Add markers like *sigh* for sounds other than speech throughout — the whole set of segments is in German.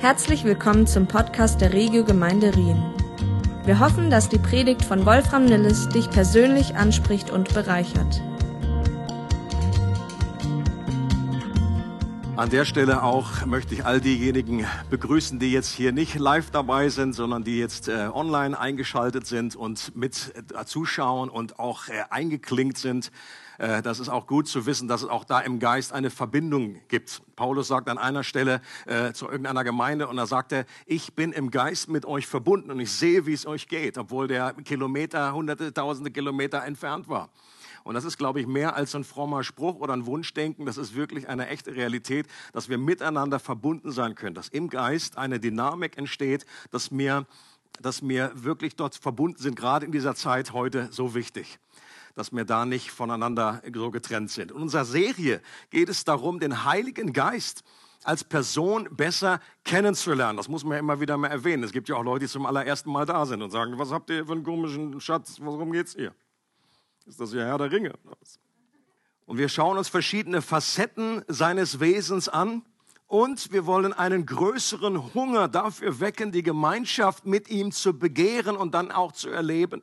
Herzlich willkommen zum Podcast der Regio Gemeinde Rien. Wir hoffen, dass die Predigt von Wolfram Nilles dich persönlich anspricht und bereichert. An der Stelle auch möchte ich all diejenigen begrüßen, die jetzt hier nicht live dabei sind, sondern die jetzt äh, online eingeschaltet sind und mit äh, zuschauen und auch äh, eingeklinkt sind. Äh, das ist auch gut zu wissen, dass es auch da im Geist eine Verbindung gibt. Paulus sagt an einer Stelle äh, zu irgendeiner Gemeinde und da sagt er, ich bin im Geist mit euch verbunden und ich sehe, wie es euch geht, obwohl der Kilometer, hunderte, tausende Kilometer entfernt war. Und das ist, glaube ich, mehr als ein frommer Spruch oder ein Wunschdenken. Das ist wirklich eine echte Realität, dass wir miteinander verbunden sein können, dass im Geist eine Dynamik entsteht, dass wir, dass wir wirklich dort verbunden sind, gerade in dieser Zeit heute so wichtig dass wir da nicht voneinander so getrennt sind. In unserer Serie geht es darum, den Heiligen Geist als Person besser kennenzulernen. Das muss man ja immer wieder mal erwähnen. Es gibt ja auch Leute, die zum allerersten Mal da sind und sagen, was habt ihr für einen komischen Schatz, worum geht's hier? Ist das ja Herr der Ringe? Und wir schauen uns verschiedene Facetten seines Wesens an und wir wollen einen größeren Hunger dafür wecken, die Gemeinschaft mit ihm zu begehren und dann auch zu erleben.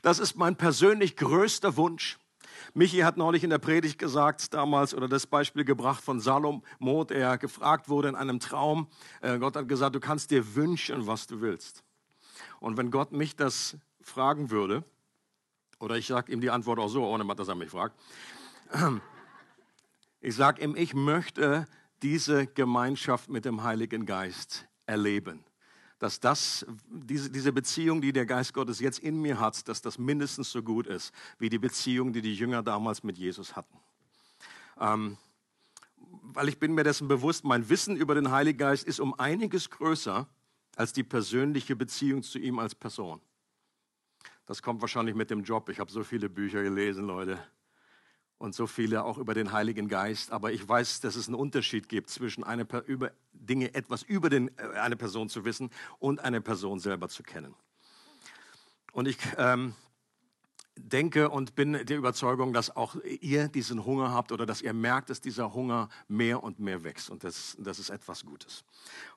Das ist mein persönlich größter Wunsch. Michi hat neulich in der Predigt gesagt, damals, oder das Beispiel gebracht von Salomo, der gefragt wurde in einem Traum. Äh, Gott hat gesagt, du kannst dir wünschen, was du willst. Und wenn Gott mich das fragen würde, oder ich sage ihm die Antwort auch so, ohne dass er mich fragt. Ich sage ihm, ich möchte diese Gemeinschaft mit dem Heiligen Geist erleben. Dass das, diese, diese Beziehung, die der Geist Gottes jetzt in mir hat, dass das mindestens so gut ist, wie die Beziehung, die die Jünger damals mit Jesus hatten. Ähm, weil ich bin mir dessen bewusst, mein Wissen über den Heiligen Geist ist um einiges größer als die persönliche Beziehung zu ihm als Person. Das kommt wahrscheinlich mit dem Job. Ich habe so viele Bücher gelesen, Leute. Und so viele auch über den Heiligen Geist. Aber ich weiß, dass es einen Unterschied gibt zwischen eine, über Dinge, etwas über den, äh, eine Person zu wissen und eine Person selber zu kennen. Und ich ähm, denke und bin der Überzeugung, dass auch ihr diesen Hunger habt oder dass ihr merkt, dass dieser Hunger mehr und mehr wächst. Und das, das ist etwas Gutes.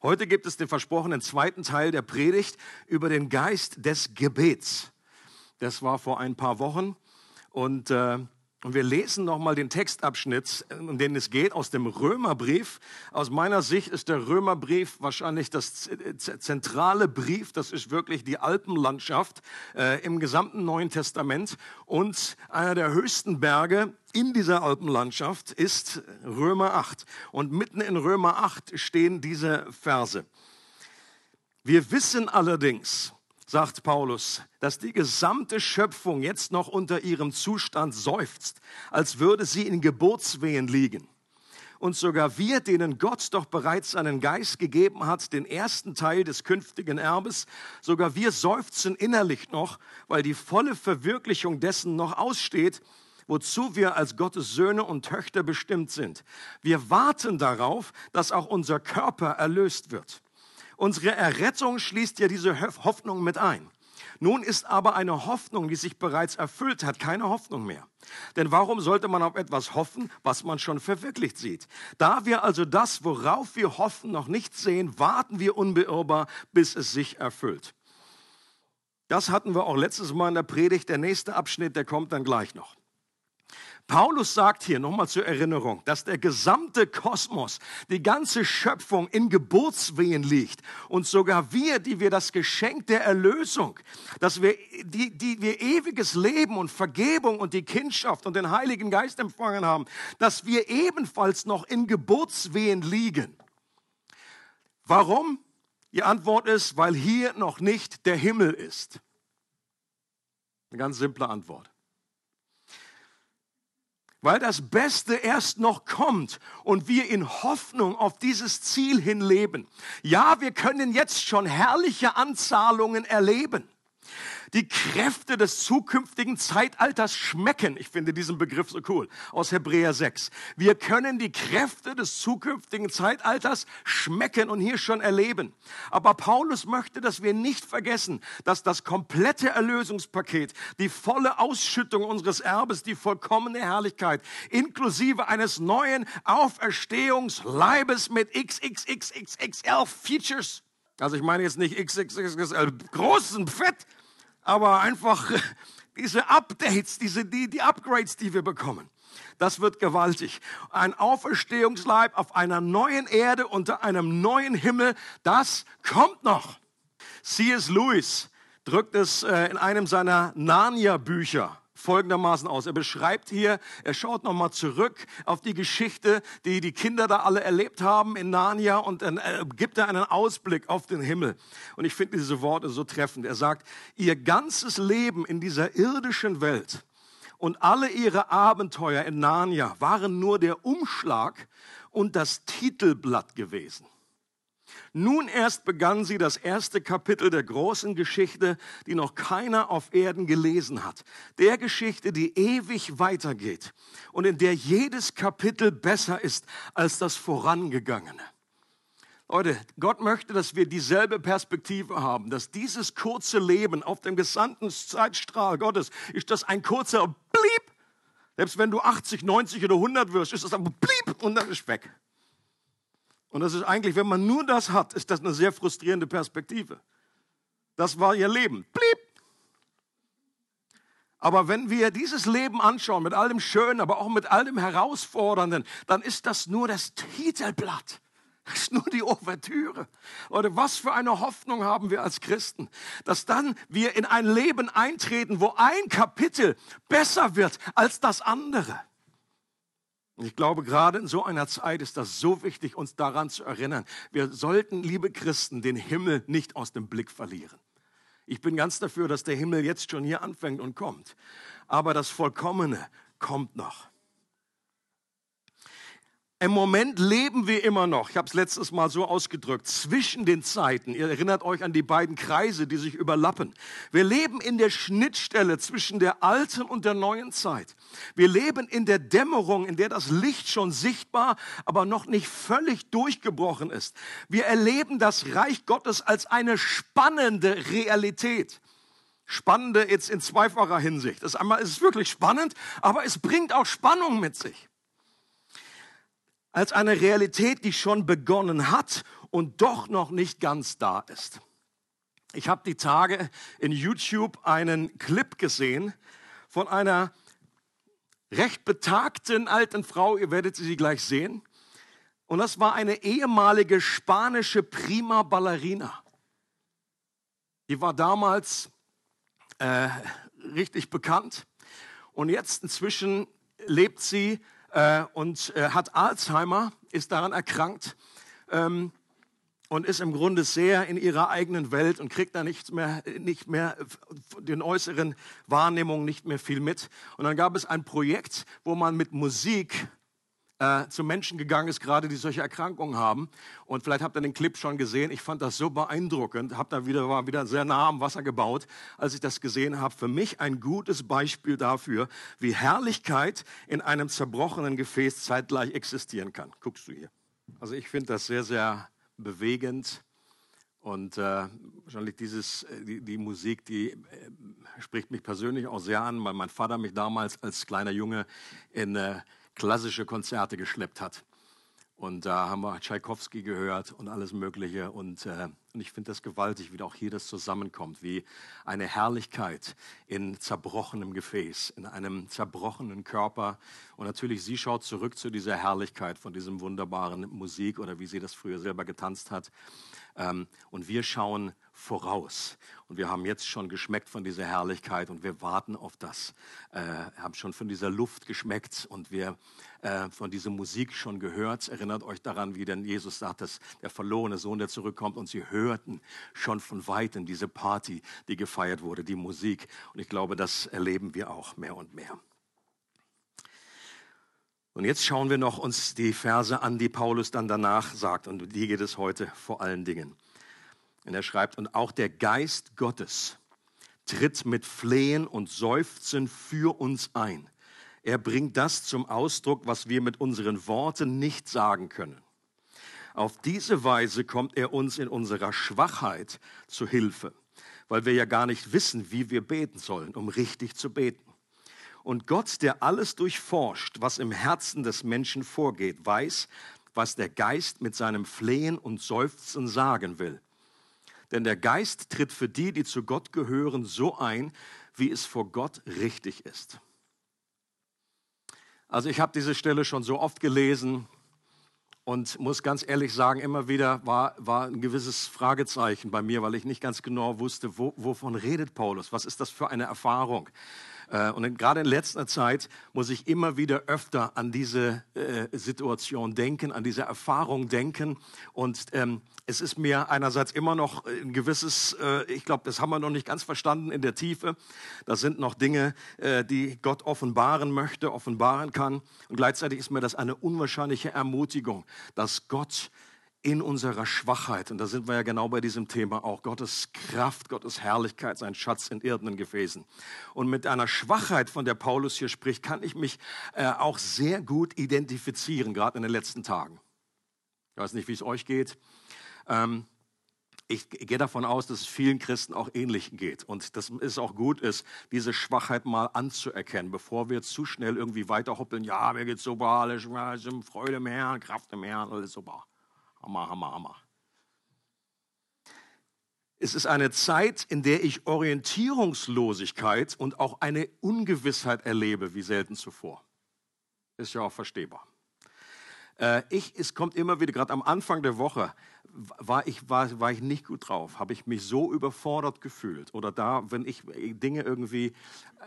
Heute gibt es den versprochenen zweiten Teil der Predigt über den Geist des Gebets. Das war vor ein paar Wochen. Und, äh, und wir lesen nochmal den Textabschnitt, um den es geht, aus dem Römerbrief. Aus meiner Sicht ist der Römerbrief wahrscheinlich das zentrale Brief. Das ist wirklich die Alpenlandschaft äh, im gesamten Neuen Testament. Und einer der höchsten Berge in dieser Alpenlandschaft ist Römer 8. Und mitten in Römer 8 stehen diese Verse. Wir wissen allerdings, sagt Paulus, dass die gesamte Schöpfung jetzt noch unter ihrem Zustand seufzt, als würde sie in Geburtswehen liegen. Und sogar wir, denen Gott doch bereits seinen Geist gegeben hat, den ersten Teil des künftigen Erbes, sogar wir seufzen innerlich noch, weil die volle Verwirklichung dessen noch aussteht, wozu wir als Gottes Söhne und Töchter bestimmt sind. Wir warten darauf, dass auch unser Körper erlöst wird. Unsere Errettung schließt ja diese Hoffnung mit ein. Nun ist aber eine Hoffnung, die sich bereits erfüllt hat, keine Hoffnung mehr. Denn warum sollte man auf etwas hoffen, was man schon verwirklicht sieht? Da wir also das, worauf wir hoffen, noch nicht sehen, warten wir unbeirrbar, bis es sich erfüllt. Das hatten wir auch letztes Mal in der Predigt. Der nächste Abschnitt, der kommt dann gleich noch. Paulus sagt hier nochmal zur Erinnerung, dass der gesamte Kosmos, die ganze Schöpfung in Geburtswehen liegt und sogar wir, die wir das Geschenk der Erlösung, dass wir, die, die wir ewiges Leben und Vergebung und die Kindschaft und den Heiligen Geist empfangen haben, dass wir ebenfalls noch in Geburtswehen liegen. Warum? Die Antwort ist, weil hier noch nicht der Himmel ist. Eine ganz simple Antwort weil das Beste erst noch kommt und wir in Hoffnung auf dieses Ziel hin leben. Ja, wir können jetzt schon herrliche Anzahlungen erleben. Die Kräfte des zukünftigen Zeitalters schmecken. Ich finde diesen Begriff so cool aus Hebräer 6. Wir können die Kräfte des zukünftigen Zeitalters schmecken und hier schon erleben. Aber Paulus möchte, dass wir nicht vergessen, dass das komplette Erlösungspaket, die volle Ausschüttung unseres Erbes, die vollkommene Herrlichkeit, inklusive eines neuen Auferstehungsleibes mit XXXXXL Features, also ich meine jetzt nicht XXXL großen Fett, aber einfach *laughs* diese Updates, diese, die, die Upgrades, die wir bekommen. Das wird gewaltig. Ein Auferstehungsleib auf einer neuen Erde unter einem neuen Himmel, das kommt noch. C.S. Lewis drückt es äh, in einem seiner Narnia-Bücher folgendermaßen aus. Er beschreibt hier, er schaut nochmal zurück auf die Geschichte, die die Kinder da alle erlebt haben in Narnia und dann äh, gibt er einen Ausblick auf den Himmel. Und ich finde diese Worte so treffend. Er sagt, ihr ganzes Leben in dieser irdischen Welt und alle ihre Abenteuer in Narnia waren nur der Umschlag und das Titelblatt gewesen. Nun erst begann sie das erste Kapitel der großen Geschichte, die noch keiner auf Erden gelesen hat. Der Geschichte, die ewig weitergeht und in der jedes Kapitel besser ist als das vorangegangene. Leute, Gott möchte, dass wir dieselbe Perspektive haben, dass dieses kurze Leben auf dem gesandten Zeitstrahl Gottes ist das ein kurzer Blieb. Selbst wenn du 80, 90 oder 100 wirst, ist das ein Blieb und dann ist weg. Und das ist eigentlich, wenn man nur das hat, ist das eine sehr frustrierende Perspektive. Das war ihr Leben. Blieb. Aber wenn wir dieses Leben anschauen, mit all dem Schönen, aber auch mit all dem Herausfordernden, dann ist das nur das Titelblatt. Das ist nur die Ouvertüre. Leute, was für eine Hoffnung haben wir als Christen, dass dann wir in ein Leben eintreten, wo ein Kapitel besser wird als das andere. Und ich glaube, gerade in so einer Zeit ist das so wichtig, uns daran zu erinnern. Wir sollten, liebe Christen, den Himmel nicht aus dem Blick verlieren. Ich bin ganz dafür, dass der Himmel jetzt schon hier anfängt und kommt. Aber das Vollkommene kommt noch. Im Moment leben wir immer noch, ich habe es letztes Mal so ausgedrückt, zwischen den Zeiten. Ihr erinnert euch an die beiden Kreise, die sich überlappen. Wir leben in der Schnittstelle zwischen der alten und der neuen Zeit. Wir leben in der Dämmerung, in der das Licht schon sichtbar, aber noch nicht völlig durchgebrochen ist. Wir erleben das Reich Gottes als eine spannende Realität. Spannende jetzt in zweifacher Hinsicht. Das einmal ist es wirklich spannend, aber es bringt auch Spannung mit sich als eine Realität, die schon begonnen hat und doch noch nicht ganz da ist. Ich habe die Tage in YouTube einen Clip gesehen von einer recht betagten alten Frau, ihr werdet sie gleich sehen. Und das war eine ehemalige spanische Prima Ballerina. Die war damals äh, richtig bekannt und jetzt inzwischen lebt sie äh, und äh, hat Alzheimer, ist daran erkrankt ähm, und ist im Grunde sehr in ihrer eigenen Welt und kriegt da nichts mehr, nicht mehr den äußeren Wahrnehmungen nicht mehr viel mit. Und dann gab es ein Projekt, wo man mit Musik äh, zu Menschen gegangen ist, gerade die solche Erkrankungen haben. Und vielleicht habt ihr den Clip schon gesehen. Ich fand das so beeindruckend. Hab da wieder, war wieder sehr nah am Wasser gebaut, als ich das gesehen habe. Für mich ein gutes Beispiel dafür, wie Herrlichkeit in einem zerbrochenen Gefäß zeitgleich existieren kann. Guckst du hier. Also ich finde das sehr, sehr bewegend. Und äh, wahrscheinlich dieses, äh, die, die Musik, die äh, spricht mich persönlich auch sehr an, weil mein Vater mich damals als kleiner Junge in äh, klassische Konzerte geschleppt hat. Und da haben wir Tschaikowski gehört und alles Mögliche. Und, äh, und ich finde das gewaltig, wie auch hier das zusammenkommt, wie eine Herrlichkeit in zerbrochenem Gefäß, in einem zerbrochenen Körper. Und natürlich, sie schaut zurück zu dieser Herrlichkeit von diesem wunderbaren Musik oder wie sie das früher selber getanzt hat. Ähm, und wir schauen voraus. Und wir haben jetzt schon geschmeckt von dieser Herrlichkeit und wir warten auf das. Äh, haben schon von dieser Luft geschmeckt und wir äh, von dieser Musik schon gehört. Erinnert euch daran, wie denn Jesus sagt, dass der verlorene Sohn, der zurückkommt und sie hörten schon von weitem diese Party, die gefeiert wurde, die Musik. Und ich glaube, das erleben wir auch mehr und mehr. Und jetzt schauen wir noch uns die Verse an, die Paulus dann danach sagt. Und die geht es heute vor allen Dingen. Und er schreibt, und auch der Geist Gottes tritt mit Flehen und Seufzen für uns ein. Er bringt das zum Ausdruck, was wir mit unseren Worten nicht sagen können. Auf diese Weise kommt er uns in unserer Schwachheit zu Hilfe, weil wir ja gar nicht wissen, wie wir beten sollen, um richtig zu beten. Und Gott, der alles durchforscht, was im Herzen des Menschen vorgeht, weiß, was der Geist mit seinem Flehen und Seufzen sagen will. Denn der Geist tritt für die, die zu Gott gehören, so ein, wie es vor Gott richtig ist. Also ich habe diese Stelle schon so oft gelesen und muss ganz ehrlich sagen, immer wieder war, war ein gewisses Fragezeichen bei mir, weil ich nicht ganz genau wusste, wo, wovon redet Paulus, was ist das für eine Erfahrung. Äh, und gerade in letzter Zeit muss ich immer wieder öfter an diese äh, Situation denken, an diese Erfahrung denken. Und ähm, es ist mir einerseits immer noch ein gewisses, äh, ich glaube, das haben wir noch nicht ganz verstanden in der Tiefe. Das sind noch Dinge, die Gott offenbaren möchte, offenbaren kann. Und gleichzeitig ist mir das eine unwahrscheinliche Ermutigung, dass Gott in unserer Schwachheit, und da sind wir ja genau bei diesem Thema auch, Gottes Kraft, Gottes Herrlichkeit, sein Schatz in irdenen Gefäßen. Und mit einer Schwachheit, von der Paulus hier spricht, kann ich mich äh, auch sehr gut identifizieren, gerade in den letzten Tagen. Ich weiß nicht, wie es euch geht. Ähm, ich gehe davon aus, dass es vielen Christen auch ähnlich geht und dass es auch gut ist, diese Schwachheit mal anzuerkennen, bevor wir zu schnell irgendwie weiterhoppeln. Ja, mir geht's super, alles Freude im Herrn, Kraft im Herrn, alles super. Hammer, Hammer, Hammer. Es ist eine Zeit, in der ich Orientierungslosigkeit und auch eine Ungewissheit erlebe, wie selten zuvor. Ist ja auch verstehbar. Äh, ich, es kommt immer wieder, gerade am Anfang der Woche, war ich, war, war ich nicht gut drauf, habe ich mich so überfordert gefühlt. Oder da, wenn ich Dinge irgendwie,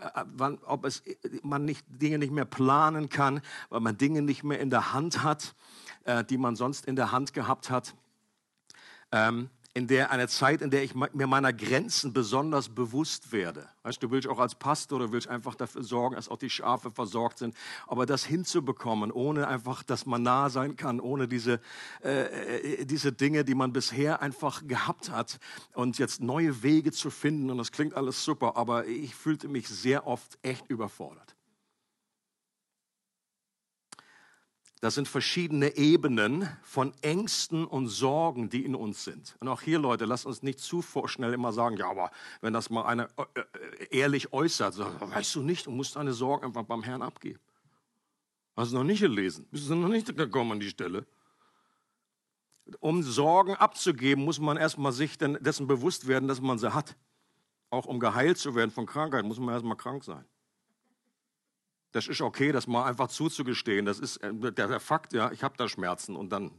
äh, wann, ob es, man nicht, Dinge nicht mehr planen kann, weil man Dinge nicht mehr in der Hand hat äh, die man sonst in der Hand gehabt hat. Ähm, in der eine Zeit, in der ich mir meiner Grenzen besonders bewusst werde. Weißt du, willst auch als Pastor oder willst einfach dafür sorgen, dass auch die Schafe versorgt sind. Aber das hinzubekommen, ohne einfach, dass man nah sein kann, ohne diese, äh, äh diese Dinge, die man bisher einfach gehabt hat und jetzt neue Wege zu finden. Und das klingt alles super, aber ich fühlte mich sehr oft echt überfordert. Das sind verschiedene Ebenen von Ängsten und Sorgen, die in uns sind. Und auch hier, Leute, lasst uns nicht zu vorschnell immer sagen, ja, aber wenn das mal einer äh, äh, ehrlich äußert, so, weißt du nicht, du musst deine Sorgen einfach beim Herrn abgeben. Hast du noch nicht gelesen? Bist du noch nicht gekommen an die Stelle? Um Sorgen abzugeben, muss man erstmal sich dessen bewusst werden, dass man sie hat. Auch um geheilt zu werden von Krankheit, muss man erstmal krank sein. Das ist okay, das mal einfach zuzugestehen. Das ist äh, der, der Fakt, ja, ich habe da Schmerzen und dann.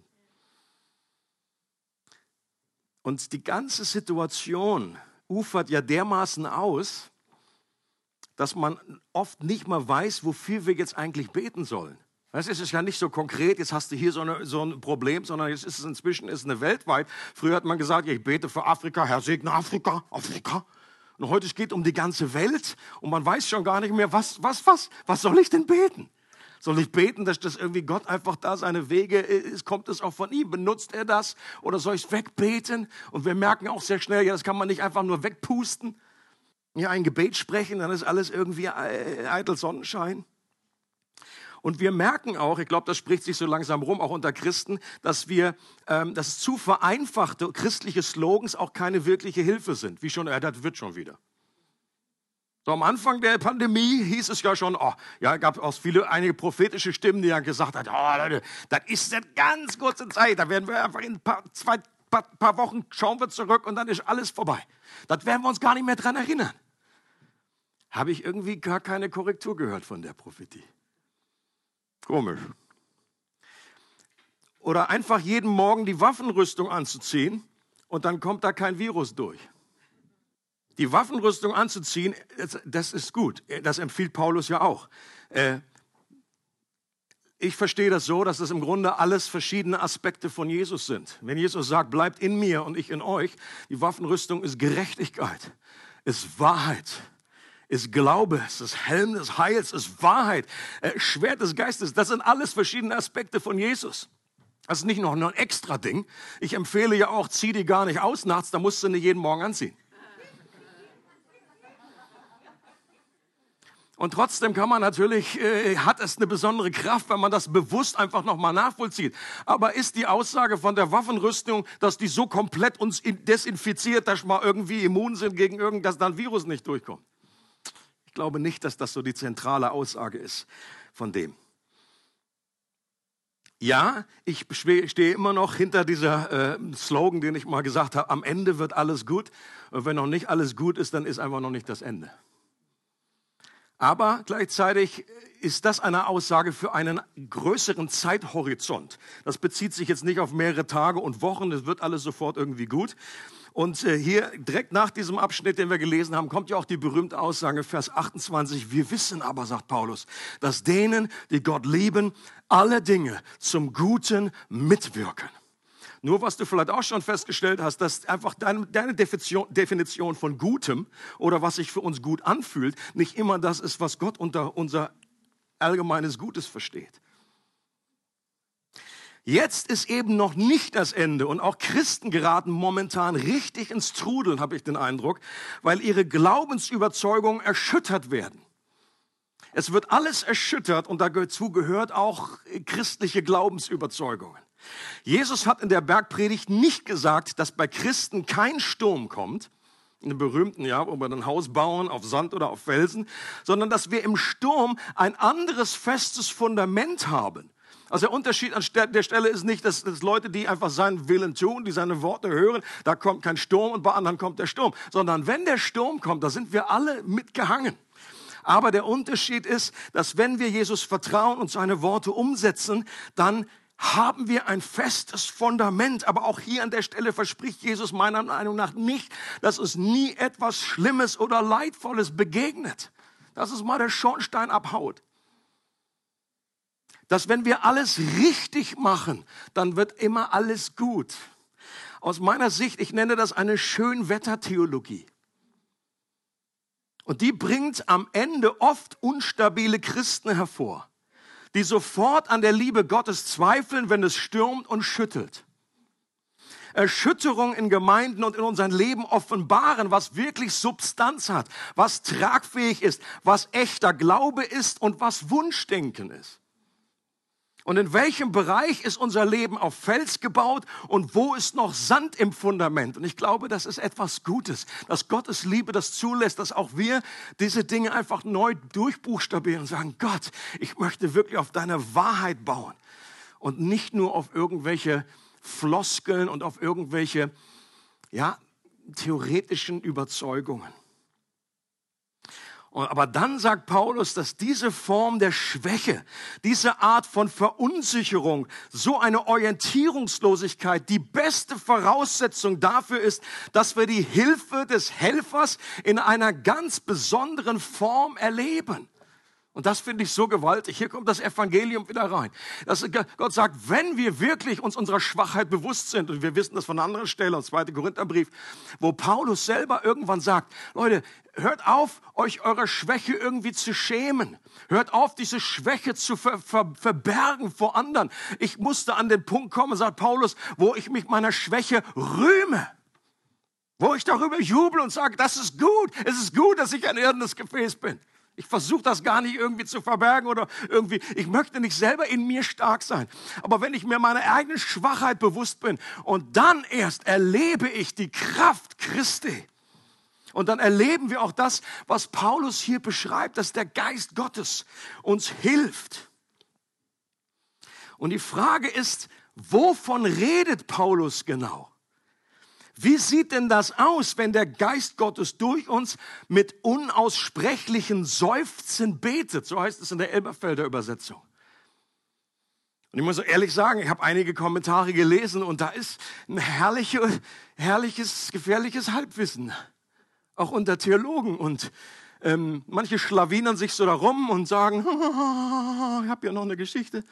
Und die ganze Situation ufert ja dermaßen aus, dass man oft nicht mal weiß, wofür wir jetzt eigentlich beten sollen. Es ist ja nicht so konkret, jetzt hast du hier so, eine, so, ein Problem, sondern jetzt ist es inzwischen ist eine weltweit. Früher hat man gesagt, ich bete für Afrika, Herr segne Afrika, Afrika. Und heute geht es um die ganze Welt und man weiß schon gar nicht mehr, was, was, was, was soll ich denn beten? Soll ich beten, dass das irgendwie Gott einfach da seine Wege ist? Kommt es auch von ihm? Benutzt er das? Oder soll ich es wegbeten? Und wir merken auch sehr schnell, ja, das kann man nicht einfach nur wegpusten. Ja, ein Gebet sprechen, dann ist alles irgendwie eitel Sonnenschein. Und wir merken auch, ich glaube, das spricht sich so langsam rum, auch unter Christen, dass wir, ähm, dass zu vereinfachte christliche Slogans auch keine wirkliche Hilfe sind. Wie schon, ja, das wird schon wieder. So am Anfang der Pandemie hieß es ja schon, oh, ja, gab auch viele, einige prophetische Stimmen, die dann gesagt haben, oh, Leute, das ist eine ganz kurze Zeit, da werden wir einfach in ein paar, zwei, paar, paar Wochen schauen wir zurück und dann ist alles vorbei. Das werden wir uns gar nicht mehr dran erinnern. Habe ich irgendwie gar keine Korrektur gehört von der Prophetie. Komisch. Oder einfach jeden Morgen die Waffenrüstung anzuziehen und dann kommt da kein Virus durch. Die Waffenrüstung anzuziehen, das ist gut. Das empfiehlt Paulus ja auch. Äh, ich verstehe das so, dass das im Grunde alles verschiedene Aspekte von Jesus sind. Wenn Jesus sagt, bleibt in mir und ich in euch, die Waffenrüstung ist Gerechtigkeit, ist Wahrheit, ist Glaube, es ist Helm des Heils, ist Wahrheit, äh, Schwert des Geistes. Das sind alles verschiedene Aspekte von Jesus. Das ist nicht noch ein extra Ding. Ich empfehle ja auch, zieh die gar nicht aus nachts, da musst du nicht jeden Morgen anziehen. Und trotzdem kann man natürlich, äh, hat es eine besondere Kraft, wenn man das bewusst einfach nochmal nachvollzieht. Aber ist die Aussage von der Waffenrüstung, dass die so komplett uns desinfiziert, dass wir irgendwie immun sind gegen irgendwas, dann Virus nicht durchkommt? Ich glaube nicht, dass das so die zentrale Aussage ist von dem. Ja, ich stehe immer noch hinter dieser äh, Slogan, den ich mal gesagt habe, am Ende wird alles gut. Und wenn noch nicht alles gut ist, dann ist einfach noch nicht das Ende. Aber gleichzeitig ist das eine Aussage für einen größeren Zeithorizont. Das bezieht sich jetzt nicht auf mehrere Tage und Wochen, es wird alles sofort irgendwie gut. Und äh, hier direkt nach diesem Abschnitt, den wir gelesen haben, kommt ja auch die berühmte Aussage, Vers 28. Wir wissen aber, sagt Paulus, dass denen, die Gott lieben, alle Dinge zum Guten mitwirken. Nur was du vielleicht auch schon festgestellt hast, dass einfach deine, deine Definition von Gutem oder was sich für uns gut anfühlt, nicht immer das ist, was Gott unter unser allgemeines Gutes versteht. Jetzt ist eben noch nicht das Ende und auch Christen geraten momentan richtig ins Trudeln, habe ich den Eindruck, weil ihre Glaubensüberzeugungen erschüttert werden. Es wird alles erschüttert und dazu gehört auch christliche Glaubensüberzeugungen. Jesus hat in der Bergpredigt nicht gesagt, dass bei Christen kein Sturm kommt, in dem berühmten, ja, wo wir ein Haus bauen, auf Sand oder auf Felsen, sondern dass wir im Sturm ein anderes festes Fundament haben. Also der Unterschied an der Stelle ist nicht, dass, dass Leute, die einfach seinen Willen tun, die seine Worte hören, da kommt kein Sturm und bei anderen kommt der Sturm, sondern wenn der Sturm kommt, da sind wir alle mitgehangen. Aber der Unterschied ist, dass wenn wir Jesus vertrauen und seine Worte umsetzen, dann haben wir ein festes Fundament. Aber auch hier an der Stelle verspricht Jesus meiner Meinung nach nicht, dass uns nie etwas Schlimmes oder Leidvolles begegnet. Dass es mal der Schornstein abhaut. Dass wenn wir alles richtig machen, dann wird immer alles gut. Aus meiner Sicht, ich nenne das eine Schönwettertheologie. Und die bringt am Ende oft unstabile Christen hervor die sofort an der Liebe Gottes zweifeln, wenn es stürmt und schüttelt. Erschütterung in Gemeinden und in unserem Leben offenbaren, was wirklich Substanz hat, was tragfähig ist, was echter Glaube ist und was Wunschdenken ist. Und in welchem Bereich ist unser Leben auf Fels gebaut und wo ist noch Sand im Fundament? Und ich glaube, das ist etwas Gutes, dass Gottes Liebe das zulässt, dass auch wir diese Dinge einfach neu durchbuchstabieren und sagen, Gott, ich möchte wirklich auf deine Wahrheit bauen und nicht nur auf irgendwelche Floskeln und auf irgendwelche, ja, theoretischen Überzeugungen. Aber dann sagt Paulus, dass diese Form der Schwäche, diese Art von Verunsicherung, so eine Orientierungslosigkeit die beste Voraussetzung dafür ist, dass wir die Hilfe des Helfers in einer ganz besonderen Form erleben. Und das finde ich so gewaltig. Hier kommt das Evangelium wieder rein. Dass Gott sagt, wenn wir wirklich uns unserer Schwachheit bewusst sind, und wir wissen das von anderen Stellen, aus 2. Korintherbrief, wo Paulus selber irgendwann sagt, Leute, hört auf, euch eurer Schwäche irgendwie zu schämen. Hört auf, diese Schwäche zu ver ver verbergen vor anderen. Ich musste an den Punkt kommen, sagt Paulus, wo ich mich meiner Schwäche rühme. Wo ich darüber jubel und sage, das ist gut. Es ist gut, dass ich ein irdenes Gefäß bin. Ich versuche das gar nicht irgendwie zu verbergen oder irgendwie, ich möchte nicht selber in mir stark sein. Aber wenn ich mir meiner eigenen Schwachheit bewusst bin und dann erst erlebe ich die Kraft Christi. Und dann erleben wir auch das, was Paulus hier beschreibt, dass der Geist Gottes uns hilft. Und die Frage ist, wovon redet Paulus genau? Wie sieht denn das aus, wenn der Geist Gottes durch uns mit unaussprechlichen Seufzen betet? So heißt es in der Elberfelder Übersetzung. Und ich muss ehrlich sagen, ich habe einige Kommentare gelesen und da ist ein herrliche, herrliches, gefährliches Halbwissen, auch unter Theologen. Und ähm, manche schlawinern sich so darum und sagen, *laughs* ich habe ja noch eine Geschichte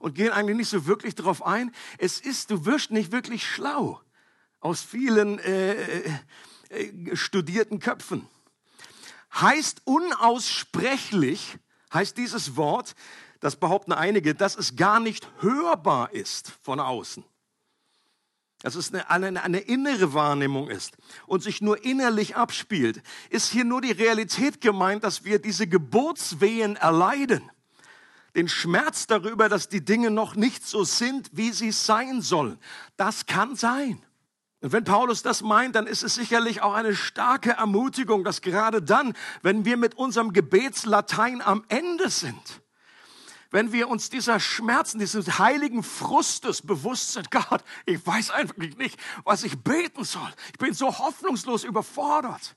und gehen eigentlich nicht so wirklich darauf ein. Es ist, du wirst nicht wirklich schlau aus vielen äh, äh, studierten Köpfen. Heißt unaussprechlich, heißt dieses Wort, das behaupten einige, dass es gar nicht hörbar ist von außen. dass es eine, eine, eine innere Wahrnehmung ist und sich nur innerlich abspielt, ist hier nur die Realität gemeint, dass wir diese Geburtswehen erleiden. Den Schmerz darüber, dass die Dinge noch nicht so sind, wie sie sein sollen. Das kann sein. Und wenn Paulus das meint, dann ist es sicherlich auch eine starke Ermutigung, dass gerade dann, wenn wir mit unserem Gebetslatein am Ende sind, wenn wir uns dieser Schmerzen, dieses heiligen Frustes bewusst sind, Gott, ich weiß einfach nicht, was ich beten soll. Ich bin so hoffnungslos überfordert.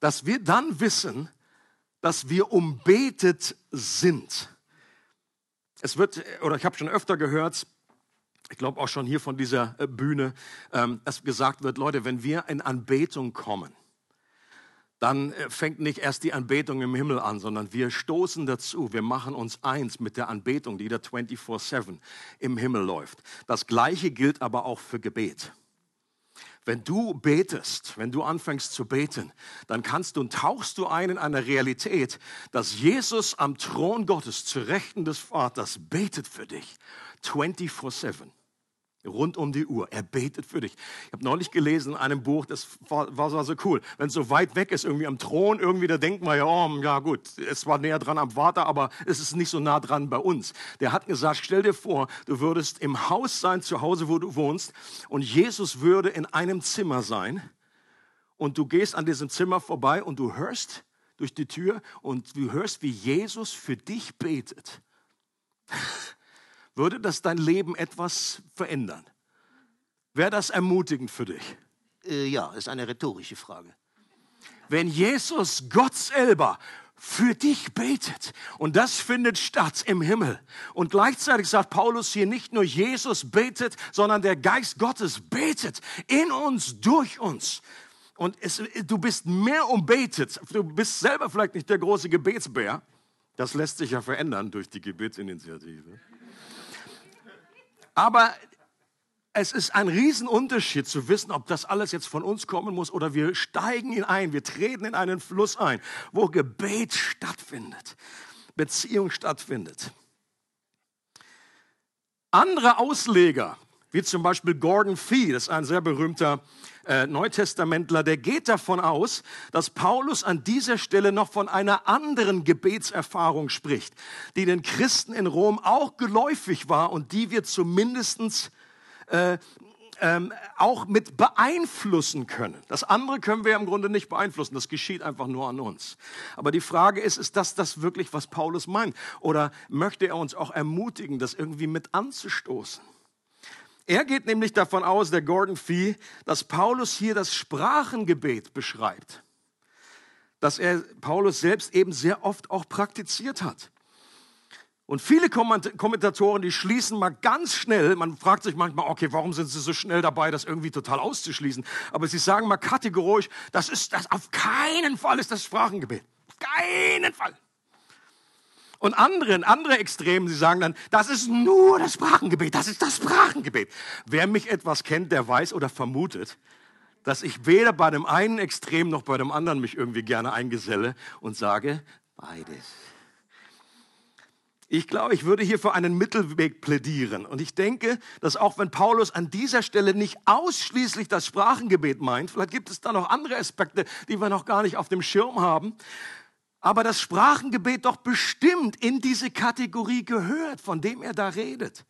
Dass wir dann wissen, dass wir umbetet sind. Es wird, oder ich habe schon öfter gehört, ich glaube auch schon hier von dieser äh, Bühne, ähm, dass gesagt wird, Leute, wenn wir in Anbetung kommen, dann äh, fängt nicht erst die Anbetung im Himmel an, sondern wir stoßen dazu, wir machen uns eins mit der Anbetung, die da 24/7 im Himmel läuft. Das gleiche gilt aber auch für Gebet. Wenn du betest, wenn du anfängst zu beten, dann kannst du und tauchst du ein in eine Realität, dass Jesus am Thron Gottes zu Rechten des Vaters betet für dich 24/7 rund um die Uhr. Er betet für dich. Ich habe neulich gelesen in einem Buch, das war, war so cool. Wenn es so weit weg ist, irgendwie am Thron, irgendwie, da denkt man ja, oh, ja gut, es war näher dran am Vater, aber es ist nicht so nah dran bei uns. Der hat gesagt, stell dir vor, du würdest im Haus sein, zu Hause, wo du wohnst, und Jesus würde in einem Zimmer sein, und du gehst an diesem Zimmer vorbei und du hörst durch die Tür und du hörst, wie Jesus für dich betet. Würde das dein Leben etwas verändern? Wäre das ermutigend für dich? Äh, ja, ist eine rhetorische Frage. Wenn Jesus, Gott selber, für dich betet. Und das findet statt im Himmel. Und gleichzeitig sagt Paulus hier nicht nur Jesus betet, sondern der Geist Gottes betet in uns, durch uns. Und es, du bist mehr umbetet. Du bist selber vielleicht nicht der große Gebetsbär. Das lässt sich ja verändern durch die Gebetsinitiative. Aber es ist ein Riesenunterschied zu wissen, ob das alles jetzt von uns kommen muss oder wir steigen ihn ein, wir treten in einen Fluss ein, wo Gebet stattfindet, Beziehung stattfindet. Andere Ausleger, wie zum Beispiel Gordon Fee, das ist ein sehr berühmter äh, Neutestamentler, der geht davon aus, dass Paulus an dieser Stelle noch von einer anderen Gebetserfahrung spricht, die den Christen in Rom auch geläufig war und die wir zumindest äh, ähm, auch mit beeinflussen können. Das andere können wir im Grunde nicht beeinflussen, das geschieht einfach nur an uns. Aber die Frage ist, ist das das wirklich, was Paulus meint? Oder möchte er uns auch ermutigen, das irgendwie mit anzustoßen? Er geht nämlich davon aus, der Gordon Fee, dass Paulus hier das Sprachengebet beschreibt, dass er Paulus selbst eben sehr oft auch praktiziert hat. Und viele Kommentatoren, die schließen mal ganz schnell, man fragt sich manchmal, okay, warum sind sie so schnell dabei, das irgendwie total auszuschließen? Aber sie sagen mal kategorisch, das ist das, auf keinen Fall ist das Sprachengebet. Auf keinen Fall. Und anderen, andere Extremen, sie sagen dann, das ist nur das Sprachengebet, das ist das Sprachengebet. Wer mich etwas kennt, der weiß oder vermutet, dass ich weder bei dem einen Extrem noch bei dem anderen mich irgendwie gerne eingeselle und sage, beides. Ich glaube, ich würde hier für einen Mittelweg plädieren. Und ich denke, dass auch wenn Paulus an dieser Stelle nicht ausschließlich das Sprachengebet meint, vielleicht gibt es da noch andere Aspekte, die wir noch gar nicht auf dem Schirm haben, aber das Sprachengebet doch bestimmt in diese Kategorie gehört, von dem er da redet.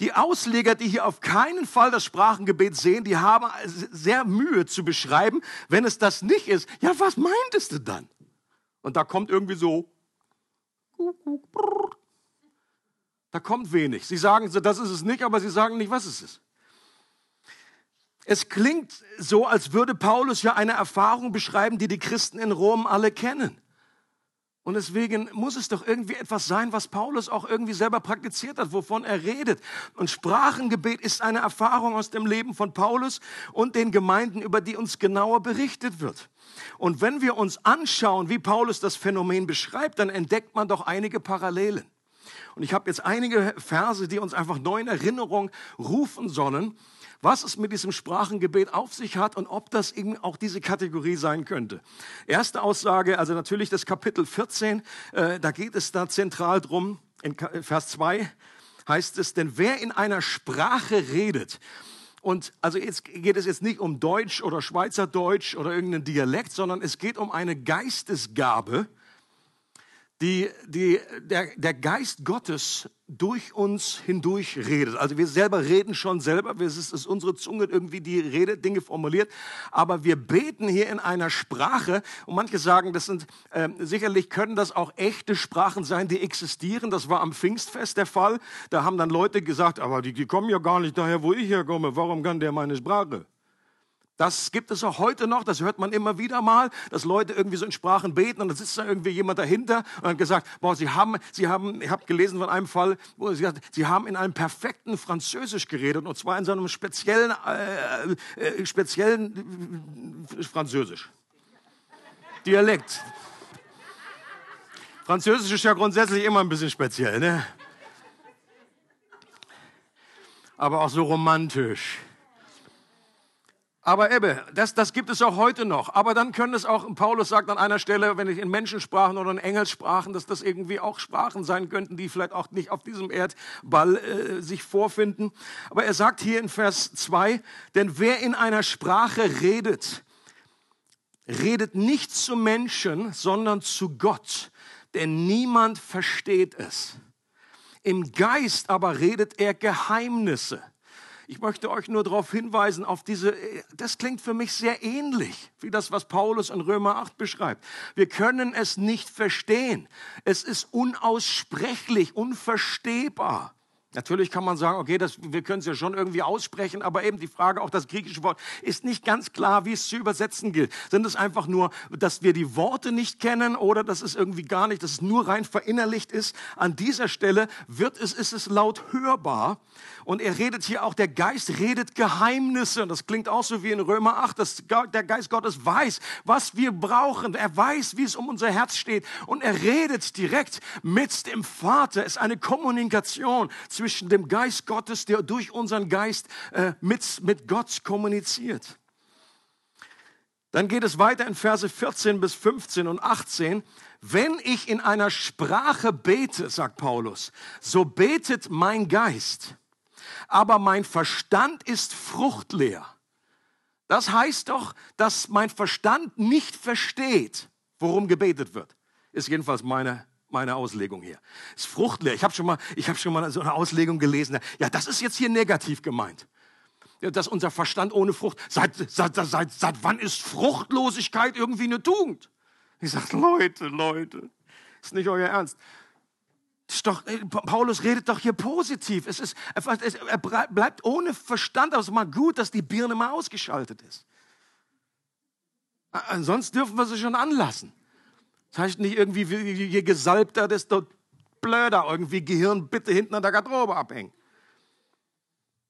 Die Ausleger, die hier auf keinen Fall das Sprachengebet sehen, die haben sehr Mühe zu beschreiben, wenn es das nicht ist. Ja, was meintest du dann? Und da kommt irgendwie so, da kommt wenig. Sie sagen, das ist es nicht, aber sie sagen nicht, was es ist. Es klingt so, als würde Paulus ja eine Erfahrung beschreiben, die die Christen in Rom alle kennen. Und deswegen muss es doch irgendwie etwas sein, was Paulus auch irgendwie selber praktiziert hat, wovon er redet. Und Sprachengebet ist eine Erfahrung aus dem Leben von Paulus und den Gemeinden, über die uns genauer berichtet wird. Und wenn wir uns anschauen, wie Paulus das Phänomen beschreibt, dann entdeckt man doch einige Parallelen. Und ich habe jetzt einige Verse, die uns einfach neu in Erinnerung rufen sollen, was es mit diesem Sprachengebet auf sich hat und ob das eben auch diese Kategorie sein könnte. Erste Aussage, also natürlich das Kapitel 14, äh, da geht es da zentral drum, in Vers 2. heißt es, denn wer in einer Sprache redet, und also jetzt geht es jetzt nicht um Deutsch oder Schweizerdeutsch oder irgendeinen Dialekt, sondern es geht um eine Geistesgabe, die, die, der, der Geist Gottes durch uns hindurch redet. Also wir selber reden schon selber, es ist, ist unsere Zunge irgendwie, die redet, Dinge formuliert, aber wir beten hier in einer Sprache und manche sagen, das sind, äh, sicherlich können das auch echte Sprachen sein, die existieren. Das war am Pfingstfest der Fall. Da haben dann Leute gesagt, aber die, die kommen ja gar nicht daher, wo ich herkomme. Warum kann der meine Sprache? Das gibt es auch heute noch, das hört man immer wieder mal, dass Leute irgendwie so in Sprachen beten und dann sitzt da irgendwie jemand dahinter und hat gesagt, boah, sie haben, sie haben, ich habe gelesen von einem Fall, wo sie sie haben in einem perfekten Französisch geredet und zwar in so einem speziellen, äh, äh, speziellen Französisch. Dialekt. Französisch ist ja grundsätzlich immer ein bisschen speziell, ne? Aber auch so romantisch. Aber Ebbe, das, das gibt es auch heute noch. Aber dann können es auch, Paulus sagt an einer Stelle, wenn ich in Menschensprachen oder in Engelssprachen, dass das irgendwie auch Sprachen sein könnten, die vielleicht auch nicht auf diesem Erdball äh, sich vorfinden. Aber er sagt hier in Vers 2, denn wer in einer Sprache redet, redet nicht zu Menschen, sondern zu Gott, denn niemand versteht es. Im Geist aber redet er Geheimnisse. Ich möchte euch nur darauf hinweisen, auf diese, das klingt für mich sehr ähnlich wie das, was Paulus in Römer 8 beschreibt. Wir können es nicht verstehen. Es ist unaussprechlich, unverstehbar. Natürlich kann man sagen, okay, das, wir können es ja schon irgendwie aussprechen, aber eben die Frage, auch das griechische Wort, ist nicht ganz klar, wie es zu übersetzen gilt. Sind es einfach nur, dass wir die Worte nicht kennen oder dass es irgendwie gar nicht, dass es nur rein verinnerlicht ist? An dieser Stelle wird es, ist es laut hörbar. Und er redet hier auch, der Geist redet Geheimnisse. Und das klingt auch so wie in Römer 8, dass der Geist Gottes weiß, was wir brauchen. Er weiß, wie es um unser Herz steht. Und er redet direkt mit dem Vater. Es ist eine Kommunikation zwischen dem Geist Gottes, der durch unseren Geist äh, mit, mit Gott kommuniziert. Dann geht es weiter in Verse 14 bis 15 und 18. Wenn ich in einer Sprache bete, sagt Paulus, so betet mein Geist, aber mein Verstand ist fruchtleer. Das heißt doch, dass mein Verstand nicht versteht, worum gebetet wird. Ist jedenfalls meine meine Auslegung hier. Ist fruchtleer. Ich habe schon mal, habe schon mal so eine Auslegung gelesen. Ja, das ist jetzt hier negativ gemeint. Dass unser Verstand ohne Frucht. Seit, seit, seit, seit wann ist Fruchtlosigkeit irgendwie eine Tugend? Ich sage, Leute, Leute, ist nicht euer Ernst. Ist doch, äh, Paulus redet doch hier positiv. Es ist, er bleibt ohne Verstand. Also mal gut, dass die Birne mal ausgeschaltet ist. Ansonsten dürfen wir sie schon anlassen. Das heißt nicht irgendwie, je gesalbter, desto blöder. Irgendwie Gehirn bitte hinten an der Garderobe abhängen.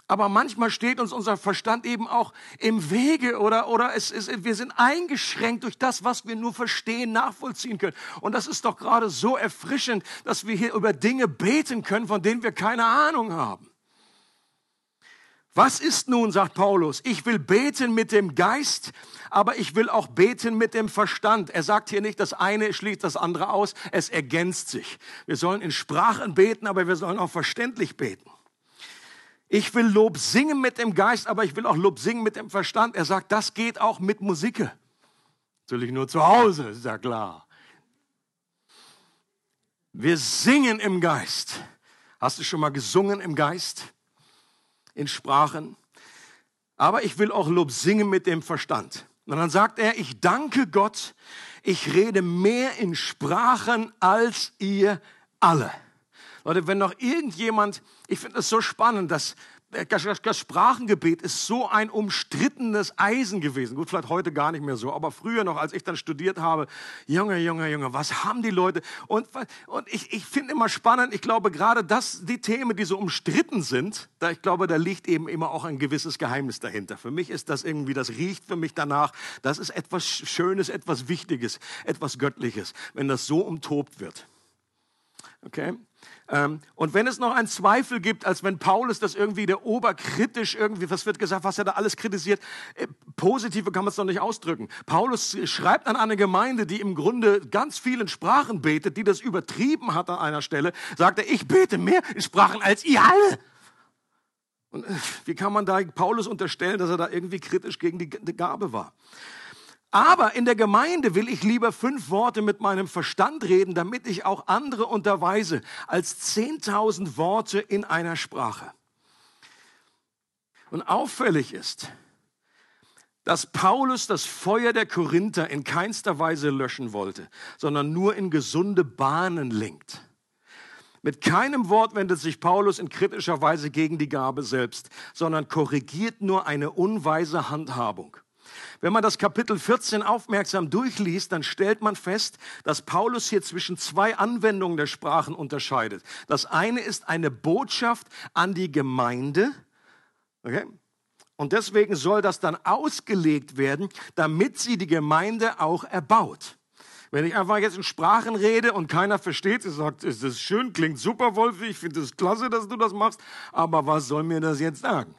Aber manchmal steht uns unser Verstand eben auch im Wege oder, oder es ist, wir sind eingeschränkt durch das, was wir nur verstehen, nachvollziehen können. Und das ist doch gerade so erfrischend, dass wir hier über Dinge beten können, von denen wir keine Ahnung haben. Was ist nun, sagt Paulus, ich will beten mit dem Geist, aber ich will auch beten mit dem Verstand. Er sagt hier nicht, das eine schließt das andere aus, es ergänzt sich. Wir sollen in Sprachen beten, aber wir sollen auch verständlich beten. Ich will Lob singen mit dem Geist, aber ich will auch Lob singen mit dem Verstand. Er sagt, das geht auch mit Musik. Natürlich nur zu Hause, ist ja klar. Wir singen im Geist. Hast du schon mal gesungen im Geist? In Sprachen. Aber ich will auch Lob singen mit dem Verstand. Und dann sagt er, ich danke Gott, ich rede mehr in Sprachen als ihr alle. Leute, wenn noch irgendjemand, ich finde es so spannend, dass das Sprachengebet ist so ein umstrittenes Eisen gewesen. Gut, vielleicht heute gar nicht mehr so, aber früher noch, als ich dann studiert habe, Junge, Junge, Junge, was haben die Leute? Und, und ich, ich finde immer spannend, ich glaube gerade, dass die Themen, die so umstritten sind, da ich glaube, da liegt eben immer auch ein gewisses Geheimnis dahinter. Für mich ist das irgendwie, das riecht für mich danach, das ist etwas Schönes, etwas Wichtiges, etwas Göttliches, wenn das so umtobt wird. Okay? Ähm, und wenn es noch einen Zweifel gibt, als wenn Paulus das irgendwie der oberkritisch irgendwie, was wird gesagt, was er da alles kritisiert, äh, positive kann man es noch nicht ausdrücken. Paulus schreibt an eine Gemeinde, die im Grunde ganz vielen Sprachen betet, die das übertrieben hat an einer Stelle, sagt er, ich bete mehr in Sprachen als ihr alle. Und äh, wie kann man da Paulus unterstellen, dass er da irgendwie kritisch gegen die Gabe war? Aber in der Gemeinde will ich lieber fünf Worte mit meinem Verstand reden, damit ich auch andere unterweise, als zehntausend Worte in einer Sprache. Und auffällig ist, dass Paulus das Feuer der Korinther in keinster Weise löschen wollte, sondern nur in gesunde Bahnen lenkt. Mit keinem Wort wendet sich Paulus in kritischer Weise gegen die Gabe selbst, sondern korrigiert nur eine unweise Handhabung. Wenn man das Kapitel 14 aufmerksam durchliest, dann stellt man fest, dass Paulus hier zwischen zwei Anwendungen der Sprachen unterscheidet. Das eine ist eine Botschaft an die Gemeinde. Okay? Und deswegen soll das dann ausgelegt werden, damit sie die Gemeinde auch erbaut. Wenn ich einfach jetzt in Sprachen rede und keiner versteht, sie sagt, ist das schön, klingt super, Wolfi, ich finde es klasse, dass du das machst, aber was soll mir das jetzt sagen?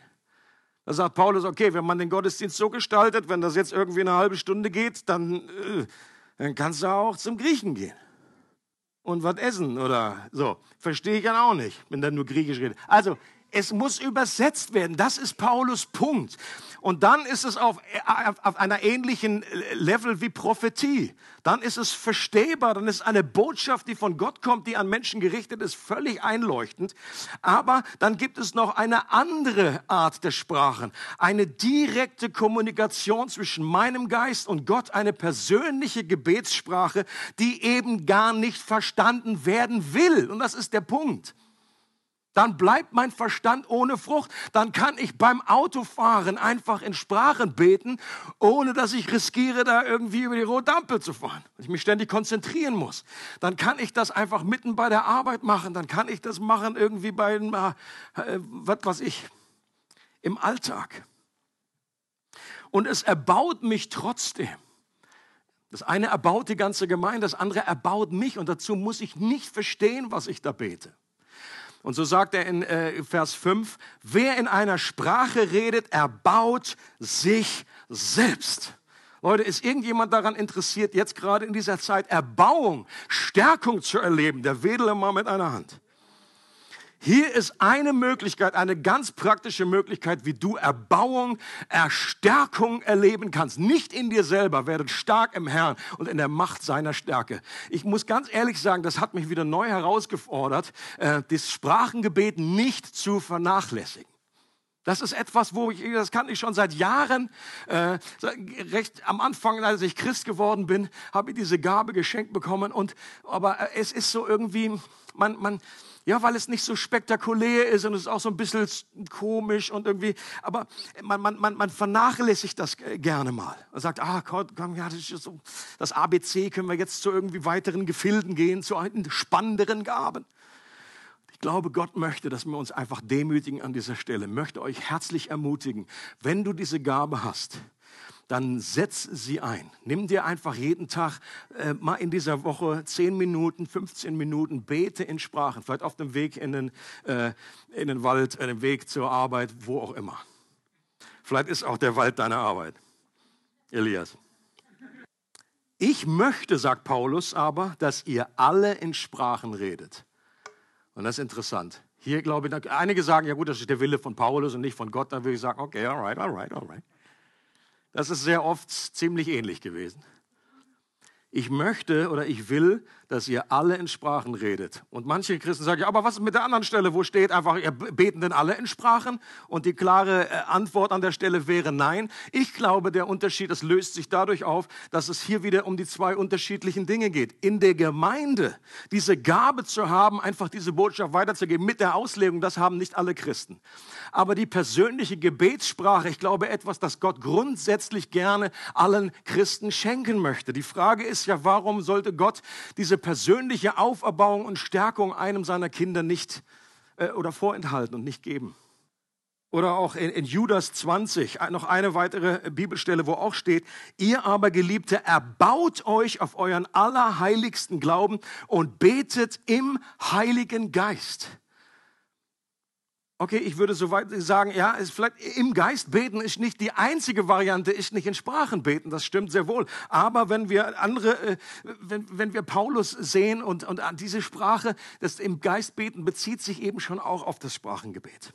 Da sagt Paulus, okay, wenn man den Gottesdienst so gestaltet, wenn das jetzt irgendwie eine halbe Stunde geht, dann, äh, dann kannst du auch zum Griechen gehen und was essen oder so. Verstehe ich dann auch nicht, wenn der nur Griechisch redet. Also, es muss übersetzt werden. Das ist Paulus Punkt. Und dann ist es auf, auf einer ähnlichen Level wie Prophetie. Dann ist es verstehbar. Dann ist eine Botschaft, die von Gott kommt, die an Menschen gerichtet ist, völlig einleuchtend. Aber dann gibt es noch eine andere Art der Sprachen. Eine direkte Kommunikation zwischen meinem Geist und Gott. Eine persönliche Gebetssprache, die eben gar nicht verstanden werden will. Und das ist der Punkt dann bleibt mein Verstand ohne Frucht. Dann kann ich beim Autofahren einfach in Sprachen beten, ohne dass ich riskiere, da irgendwie über die rote Ampel zu fahren. Ich mich ständig konzentrieren muss. Dann kann ich das einfach mitten bei der Arbeit machen. Dann kann ich das machen irgendwie bei, äh, was weiß ich, im Alltag. Und es erbaut mich trotzdem. Das eine erbaut die ganze Gemeinde, das andere erbaut mich. Und dazu muss ich nicht verstehen, was ich da bete. Und so sagt er in äh, Vers 5, wer in einer Sprache redet, erbaut sich selbst. Leute, ist irgendjemand daran interessiert, jetzt gerade in dieser Zeit Erbauung, Stärkung zu erleben? Der wedele mal mit einer Hand. Hier ist eine Möglichkeit, eine ganz praktische Möglichkeit, wie du Erbauung, Erstärkung erleben kannst. Nicht in dir selber, werdet stark im Herrn und in der Macht seiner Stärke. Ich muss ganz ehrlich sagen, das hat mich wieder neu herausgefordert, äh, das Sprachengebet nicht zu vernachlässigen. Das ist etwas, wo ich, das kann ich schon seit Jahren, äh, recht am Anfang, als ich Christ geworden bin, habe ich diese Gabe geschenkt bekommen und, aber es ist so irgendwie, man, man, ja, weil es nicht so spektakulär ist und es ist auch so ein bisschen komisch und irgendwie, aber man, man, man, man vernachlässigt das gerne mal. Man sagt, ah Gott, komm, ja, das, ist so, das ABC können wir jetzt zu irgendwie weiteren Gefilden gehen, zu spannenderen Gaben. Ich glaube, Gott möchte, dass wir uns einfach demütigen an dieser Stelle, möchte euch herzlich ermutigen, wenn du diese Gabe hast, dann setz sie ein. Nimm dir einfach jeden Tag äh, mal in dieser Woche 10 Minuten, 15 Minuten, bete in Sprachen, vielleicht auf dem Weg in den, äh, in den Wald, äh, den Weg zur Arbeit, wo auch immer. Vielleicht ist auch der Wald deine Arbeit. Elias. Ich möchte, sagt Paulus aber, dass ihr alle in Sprachen redet. Und das ist interessant. Hier glaube ich, einige sagen, ja gut, das ist der Wille von Paulus und nicht von Gott. Dann würde ich sagen, okay, all right, all right, all right. Das ist sehr oft ziemlich ähnlich gewesen. Ich möchte oder ich will, dass ihr alle in Sprachen redet. Und manche Christen sagen, ja, aber was ist mit der anderen Stelle, wo steht einfach, ihr beten denn alle in Sprachen? Und die klare äh, Antwort an der Stelle wäre nein. Ich glaube, der Unterschied, das löst sich dadurch auf, dass es hier wieder um die zwei unterschiedlichen Dinge geht. In der Gemeinde diese Gabe zu haben, einfach diese Botschaft weiterzugeben mit der Auslegung, das haben nicht alle Christen. Aber die persönliche Gebetssprache, ich glaube, etwas, das Gott grundsätzlich gerne allen Christen schenken möchte. Die Frage ist ja, warum sollte Gott diese persönliche Auferbauung und Stärkung einem seiner Kinder nicht äh, oder vorenthalten und nicht geben. Oder auch in, in Judas 20, noch eine weitere Bibelstelle, wo auch steht, ihr aber Geliebte, erbaut euch auf euren allerheiligsten Glauben und betet im Heiligen Geist. Okay, ich würde soweit sagen, ja, ist vielleicht im Geist beten ist nicht die einzige Variante, ist nicht in Sprachen beten, das stimmt sehr wohl. Aber wenn wir andere, äh, wenn, wenn wir Paulus sehen und, und an diese Sprache, das im Geist beten bezieht sich eben schon auch auf das Sprachengebet.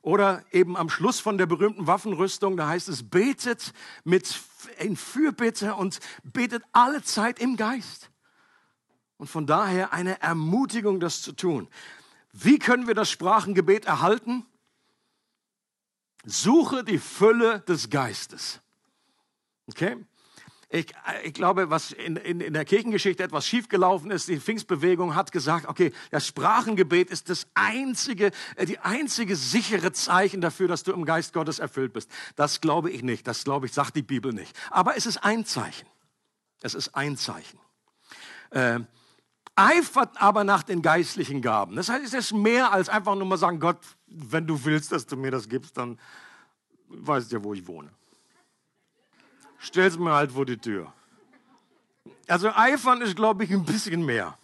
Oder eben am Schluss von der berühmten Waffenrüstung, da heißt es, betet mit in Fürbitte und betet alle Zeit im Geist. Und von daher eine Ermutigung, das zu tun. Wie können wir das Sprachengebet erhalten? Suche die Fülle des Geistes. Okay? Ich, ich, glaube, was in, in, in, der Kirchengeschichte etwas schiefgelaufen ist, die Pfingstbewegung hat gesagt, okay, das Sprachengebet ist das einzige, äh, die einzige sichere Zeichen dafür, dass du im Geist Gottes erfüllt bist. Das glaube ich nicht. Das glaube ich, sagt die Bibel nicht. Aber es ist ein Zeichen. Es ist ein Zeichen. Äh, eifert aber nach den geistlichen Gaben. Das heißt, es ist mehr als einfach nur mal sagen, Gott, wenn du willst, dass du mir das gibst, dann weißt du ja, wo ich wohne stell's mir halt vor die Tür. Also eifern ist, glaube ich, ein bisschen mehr.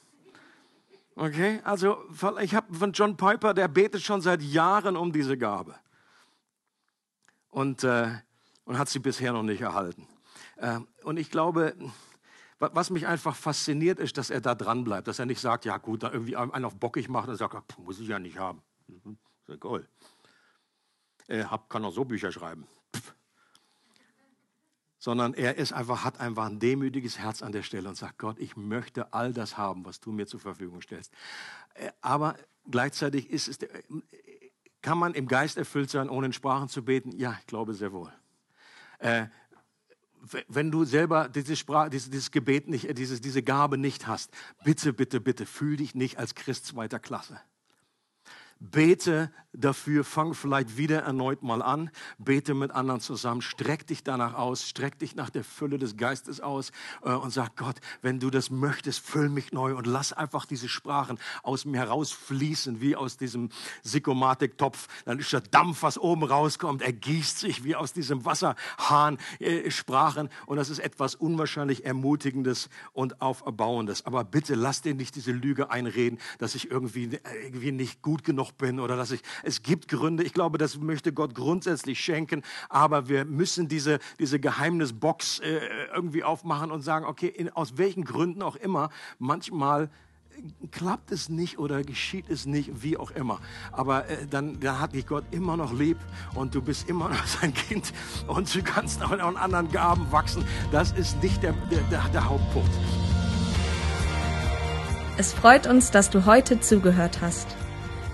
Okay, also ich habe von John Piper, der betet schon seit Jahren um diese Gabe. Und, äh, und hat sie bisher noch nicht erhalten. Äh, und ich glaube, was mich einfach fasziniert, ist, dass er da dran bleibt, dass er nicht sagt, ja gut, da irgendwie einen auf bockig macht und sagt, muss ich ja nicht haben. Mhm, sehr cool. Er kann auch so Bücher schreiben. Pff sondern er ist einfach, hat einfach ein demütiges Herz an der Stelle und sagt, Gott, ich möchte all das haben, was du mir zur Verfügung stellst. Äh, aber gleichzeitig ist es, kann man im Geist erfüllt sein, ohne in Sprachen zu beten? Ja, ich glaube sehr wohl. Äh, wenn du selber diese Sprache, dieses, dieses Gebet nicht, äh, dieses, diese Gabe nicht hast, bitte, bitte, bitte, fühl dich nicht als Christ zweiter Klasse. Bete dafür, fang vielleicht wieder erneut mal an, bete mit anderen zusammen, streck dich danach aus, streck dich nach der Fülle des Geistes aus äh, und sag Gott, wenn du das möchtest, füll mich neu und lass einfach diese Sprachen aus mir herausfließen, wie aus diesem Sykomatik-Topf. Dann ist der Dampf, was oben rauskommt, ergießt sich wie aus diesem Wasserhahn äh, Sprachen und das ist etwas unwahrscheinlich Ermutigendes und Auferbauendes. Aber bitte lass dir nicht diese Lüge einreden, dass ich irgendwie, äh, irgendwie nicht gut genug bin oder dass ich, es gibt Gründe. Ich glaube, das möchte Gott grundsätzlich schenken, aber wir müssen diese, diese Geheimnisbox äh, irgendwie aufmachen und sagen, okay, in, aus welchen Gründen auch immer, manchmal klappt es nicht oder geschieht es nicht, wie auch immer. Aber äh, dann, dann hat dich Gott immer noch lieb und du bist immer noch *laughs* sein Kind und du kannst auch in anderen Gaben wachsen. Das ist nicht der, der, der Hauptpunkt. Es freut uns, dass du heute zugehört hast.